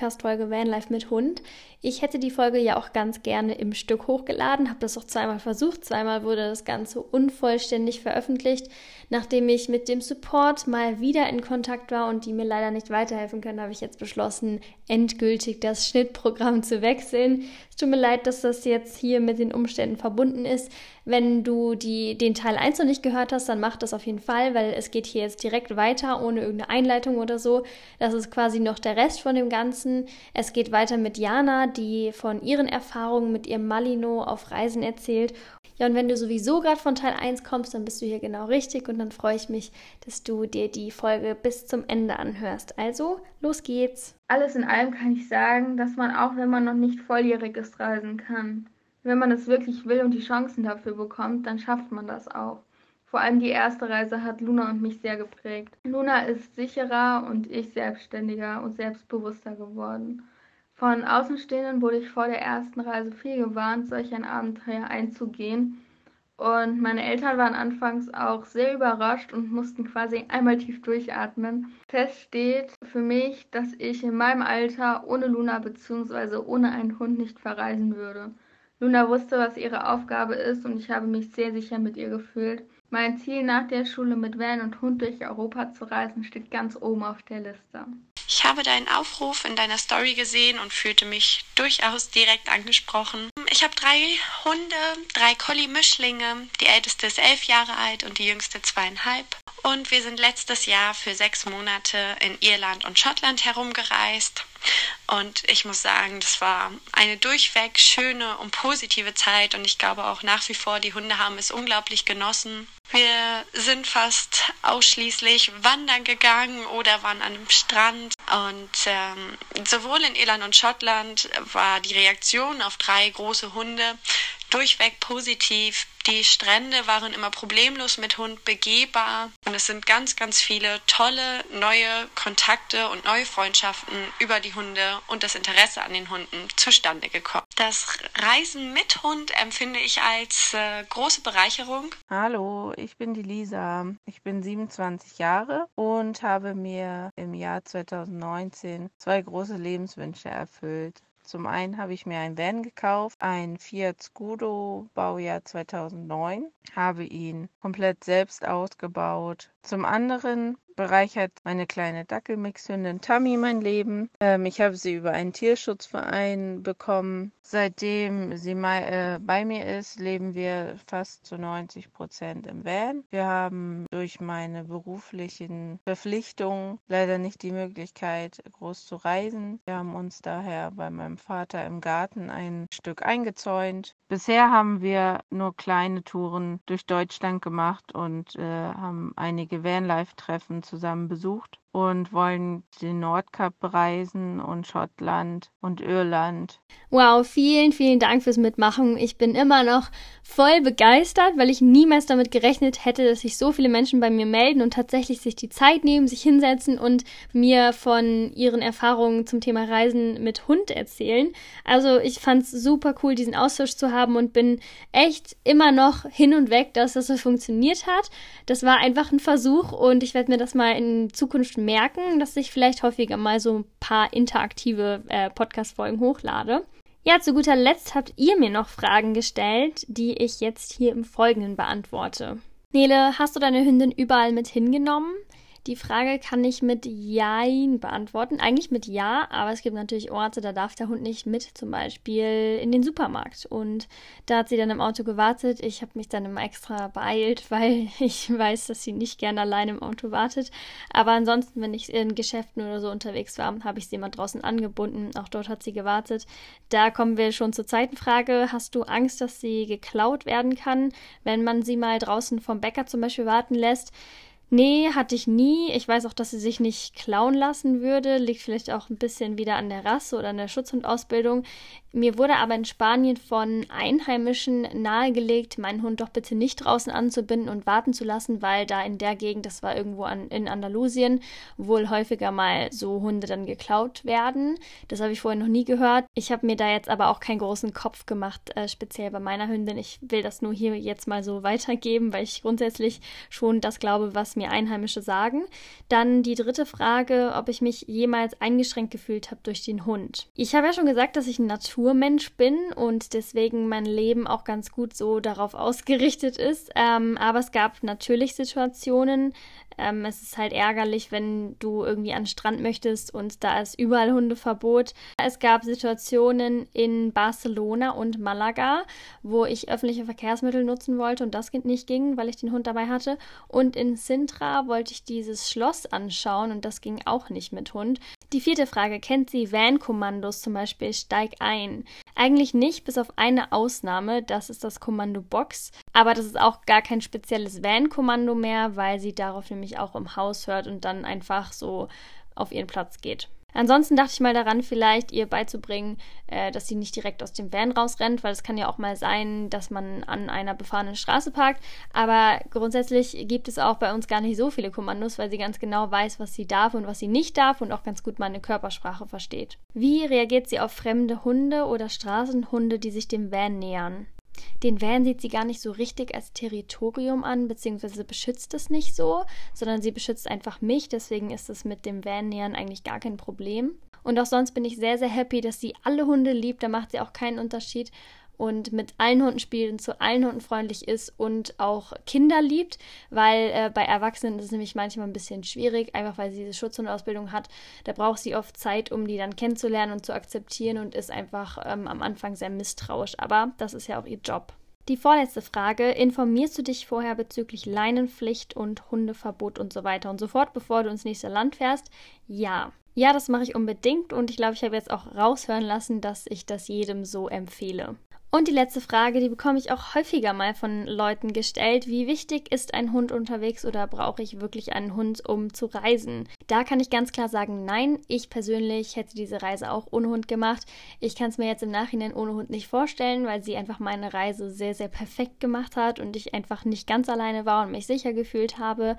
Podcast-Folge Vanlife mit Hund. Ich hätte die Folge ja auch ganz gerne im Stück hochgeladen, habe das auch zweimal versucht. Zweimal wurde das Ganze unvollständig veröffentlicht. Nachdem ich mit dem Support mal wieder in Kontakt war und die mir leider nicht weiterhelfen können, habe ich jetzt beschlossen, endgültig das Schnittprogramm zu wechseln. Es tut mir leid, dass das jetzt hier mit den Umständen verbunden ist. Wenn du die, den Teil 1 noch nicht gehört hast, dann mach das auf jeden Fall, weil es geht hier jetzt direkt weiter, ohne irgendeine Einleitung oder so. Das ist quasi noch der Rest von dem Ganzen. Es geht weiter mit Jana, die von ihren Erfahrungen mit ihrem Malino auf Reisen erzählt. Ja, und wenn du sowieso gerade von Teil 1 kommst, dann bist du hier genau richtig und dann freue ich mich, dass du dir die Folge bis zum Ende anhörst. Also, los geht's. Alles in allem kann ich sagen, dass man auch, wenn man noch nicht volljährig ist, reisen kann. Wenn man es wirklich will und die Chancen dafür bekommt, dann schafft man das auch. Vor allem die erste Reise hat Luna und mich sehr geprägt. Luna ist sicherer und ich selbstständiger und selbstbewusster geworden. Von Außenstehenden wurde ich vor der ersten Reise viel gewarnt, solch ein Abenteuer einzugehen. Und meine Eltern waren anfangs auch sehr überrascht und mussten quasi einmal tief durchatmen. Fest steht für mich, dass ich in meinem Alter ohne Luna bzw. ohne einen Hund nicht verreisen würde. Luna wusste, was ihre Aufgabe ist und ich habe mich sehr sicher mit ihr gefühlt. Mein Ziel nach der Schule mit Van und Hund durch Europa zu reisen steht ganz oben auf der Liste. Ich habe deinen Aufruf in deiner Story gesehen und fühlte mich durchaus direkt angesprochen. Ich habe drei Hunde, drei Collie-Mischlinge. Die älteste ist elf Jahre alt und die jüngste zweieinhalb. Und wir sind letztes Jahr für sechs Monate in Irland und Schottland herumgereist. Und ich muss sagen, das war eine durchweg schöne und positive Zeit. Und ich glaube auch nach wie vor, die Hunde haben es unglaublich genossen. Wir sind fast ausschließlich wandern gegangen oder waren an einem Strand. Und ähm, sowohl in Irland und Schottland war die Reaktion auf drei große Hunde durchweg positiv. Die Strände waren immer problemlos mit Hund begehbar und es sind ganz, ganz viele tolle neue Kontakte und neue Freundschaften über die Hunde und das Interesse an den Hunden zustande gekommen. Das Reisen mit Hund empfinde ich als äh, große Bereicherung. Hallo, ich bin die Lisa. Ich bin 27 Jahre und habe mir im Jahr 2019 zwei große Lebenswünsche erfüllt. Zum einen habe ich mir ein Van gekauft, ein Fiat Scudo Baujahr 2009, habe ihn komplett selbst ausgebaut. Zum anderen bereichert meine kleine Dackelmixhündin Tammy mein Leben. Ähm, ich habe sie über einen Tierschutzverein bekommen. Seitdem sie äh, bei mir ist, leben wir fast zu 90 Prozent im Van. Wir haben durch meine beruflichen Verpflichtungen leider nicht die Möglichkeit, groß zu reisen. Wir haben uns daher bei meinem Vater im Garten ein Stück eingezäunt. Bisher haben wir nur kleine Touren durch Deutschland gemacht und äh, haben einige Vanlife-Treffen zusammen besucht und wollen den Nordkap bereisen und Schottland und Irland. Wow, vielen, vielen Dank fürs Mitmachen. Ich bin immer noch voll begeistert, weil ich niemals damit gerechnet hätte, dass sich so viele Menschen bei mir melden und tatsächlich sich die Zeit nehmen, sich hinsetzen und mir von ihren Erfahrungen zum Thema Reisen mit Hund erzählen. Also ich fand es super cool, diesen Austausch zu haben und bin echt immer noch hin und weg, dass das so funktioniert hat. Das war einfach ein Versuch und ich werde mir das mal in Zukunft merken, dass ich vielleicht häufiger mal so ein paar interaktive äh, Podcast-Folgen hochlade. Ja, zu guter Letzt habt ihr mir noch Fragen gestellt, die ich jetzt hier im Folgenden beantworte. Nele, hast du deine Hündin überall mit hingenommen? Die Frage kann ich mit Jein beantworten. Eigentlich mit Ja, aber es gibt natürlich Orte, da darf der Hund nicht mit, zum Beispiel in den Supermarkt. Und da hat sie dann im Auto gewartet. Ich habe mich dann immer extra beeilt, weil ich weiß, dass sie nicht gerne allein im Auto wartet. Aber ansonsten, wenn ich in Geschäften oder so unterwegs war, habe ich sie immer draußen angebunden. Auch dort hat sie gewartet. Da kommen wir schon zur zweiten Frage. Hast du Angst, dass sie geklaut werden kann, wenn man sie mal draußen vom Bäcker zum Beispiel warten lässt? Nee, hatte ich nie. Ich weiß auch, dass sie sich nicht klauen lassen würde. Liegt vielleicht auch ein bisschen wieder an der Rasse oder an der Schutzhundausbildung. Mir wurde aber in Spanien von Einheimischen nahegelegt, meinen Hund doch bitte nicht draußen anzubinden und warten zu lassen, weil da in der Gegend, das war irgendwo an, in Andalusien, wohl häufiger mal so Hunde dann geklaut werden. Das habe ich vorher noch nie gehört. Ich habe mir da jetzt aber auch keinen großen Kopf gemacht, äh, speziell bei meiner Hündin. Ich will das nur hier jetzt mal so weitergeben, weil ich grundsätzlich schon das glaube, was mir Einheimische sagen. Dann die dritte Frage, ob ich mich jemals eingeschränkt gefühlt habe durch den Hund. Ich habe ja schon gesagt, dass ich ein Natur Naturmensch bin und deswegen mein Leben auch ganz gut so darauf ausgerichtet ist. Ähm, aber es gab natürlich Situationen, ähm, es ist halt ärgerlich, wenn du irgendwie an den Strand möchtest und da ist überall Hundeverbot. Es gab Situationen in Barcelona und Malaga, wo ich öffentliche Verkehrsmittel nutzen wollte und das nicht ging, weil ich den Hund dabei hatte. Und in Sintra wollte ich dieses Schloss anschauen und das ging auch nicht mit Hund. Die vierte Frage, kennt sie Van-Kommandos zum Beispiel Steig ein? Eigentlich nicht, bis auf eine Ausnahme, das ist das Kommando Box. Aber das ist auch gar kein spezielles Van-Kommando mehr, weil sie darauf nämlich auch im Haus hört und dann einfach so auf ihren Platz geht. Ansonsten dachte ich mal daran, vielleicht ihr beizubringen, äh, dass sie nicht direkt aus dem Van rausrennt, weil es kann ja auch mal sein, dass man an einer befahrenen Straße parkt. Aber grundsätzlich gibt es auch bei uns gar nicht so viele Kommandos, weil sie ganz genau weiß, was sie darf und was sie nicht darf und auch ganz gut meine Körpersprache versteht. Wie reagiert sie auf fremde Hunde oder Straßenhunde, die sich dem Van nähern? Den Van sieht sie gar nicht so richtig als Territorium an, beziehungsweise beschützt es nicht so, sondern sie beschützt einfach mich. Deswegen ist es mit dem Van-Nähern eigentlich gar kein Problem. Und auch sonst bin ich sehr, sehr happy, dass sie alle Hunde liebt. Da macht sie auch keinen Unterschied und mit allen Hunden spielt und zu allen Hunden freundlich ist und auch Kinder liebt, weil äh, bei Erwachsenen ist es nämlich manchmal ein bisschen schwierig, einfach weil sie diese Schutzhundausbildung hat. Da braucht sie oft Zeit, um die dann kennenzulernen und zu akzeptieren und ist einfach ähm, am Anfang sehr misstrauisch. Aber das ist ja auch ihr Job. Die vorletzte Frage: Informierst du dich vorher bezüglich Leinenpflicht und Hundeverbot und so weiter und so fort, bevor du ins nächste Land fährst? Ja. Ja, das mache ich unbedingt und ich glaube, ich habe jetzt auch raushören lassen, dass ich das jedem so empfehle. Und die letzte Frage, die bekomme ich auch häufiger mal von Leuten gestellt. Wie wichtig ist ein Hund unterwegs oder brauche ich wirklich einen Hund, um zu reisen? Da kann ich ganz klar sagen, nein. Ich persönlich hätte diese Reise auch ohne Hund gemacht. Ich kann es mir jetzt im Nachhinein ohne Hund nicht vorstellen, weil sie einfach meine Reise sehr, sehr perfekt gemacht hat und ich einfach nicht ganz alleine war und mich sicher gefühlt habe.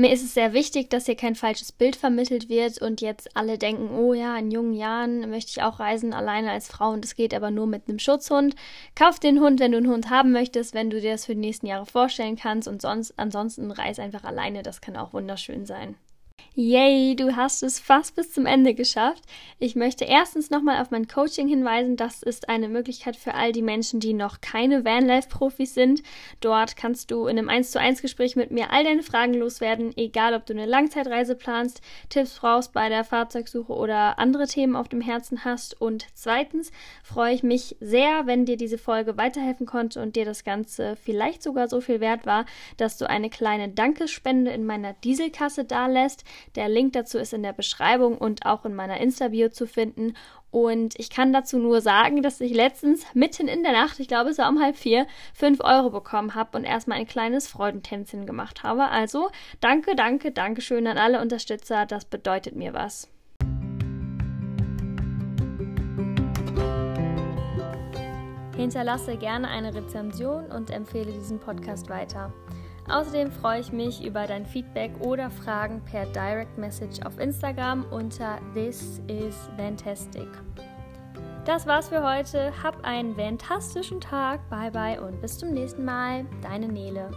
Mir ist es sehr wichtig, dass hier kein falsches Bild vermittelt wird und jetzt alle denken, oh ja, in jungen Jahren möchte ich auch reisen, alleine als Frau und das geht aber nur mit einem Schutzhund. Kauf den Hund, wenn du einen Hund haben möchtest, wenn du dir das für die nächsten Jahre vorstellen kannst und sonst, ansonsten reis einfach alleine, das kann auch wunderschön sein. Yay, du hast es fast bis zum Ende geschafft. Ich möchte erstens nochmal auf mein Coaching hinweisen. Das ist eine Möglichkeit für all die Menschen, die noch keine Vanlife-Profis sind. Dort kannst du in einem 1 zu 1 Gespräch mit mir all deine Fragen loswerden, egal ob du eine Langzeitreise planst, Tipps brauchst bei der Fahrzeugsuche oder andere Themen auf dem Herzen hast. Und zweitens freue ich mich sehr, wenn dir diese Folge weiterhelfen konnte und dir das Ganze vielleicht sogar so viel wert war, dass du eine kleine Dankespende in meiner Dieselkasse dalässt. Der Link dazu ist in der Beschreibung und auch in meiner Insta-Bio zu finden. Und ich kann dazu nur sagen, dass ich letztens mitten in der Nacht, ich glaube es war um halb vier, fünf Euro bekommen habe und erstmal ein kleines Freudentänzchen gemacht habe. Also danke, danke, danke schön an alle Unterstützer. Das bedeutet mir was. Hinterlasse gerne eine Rezension und empfehle diesen Podcast weiter. Außerdem freue ich mich über dein Feedback oder Fragen per Direct Message auf Instagram unter This is Fantastic. Das war's für heute. Hab einen fantastischen Tag. Bye bye und bis zum nächsten Mal. Deine Nele.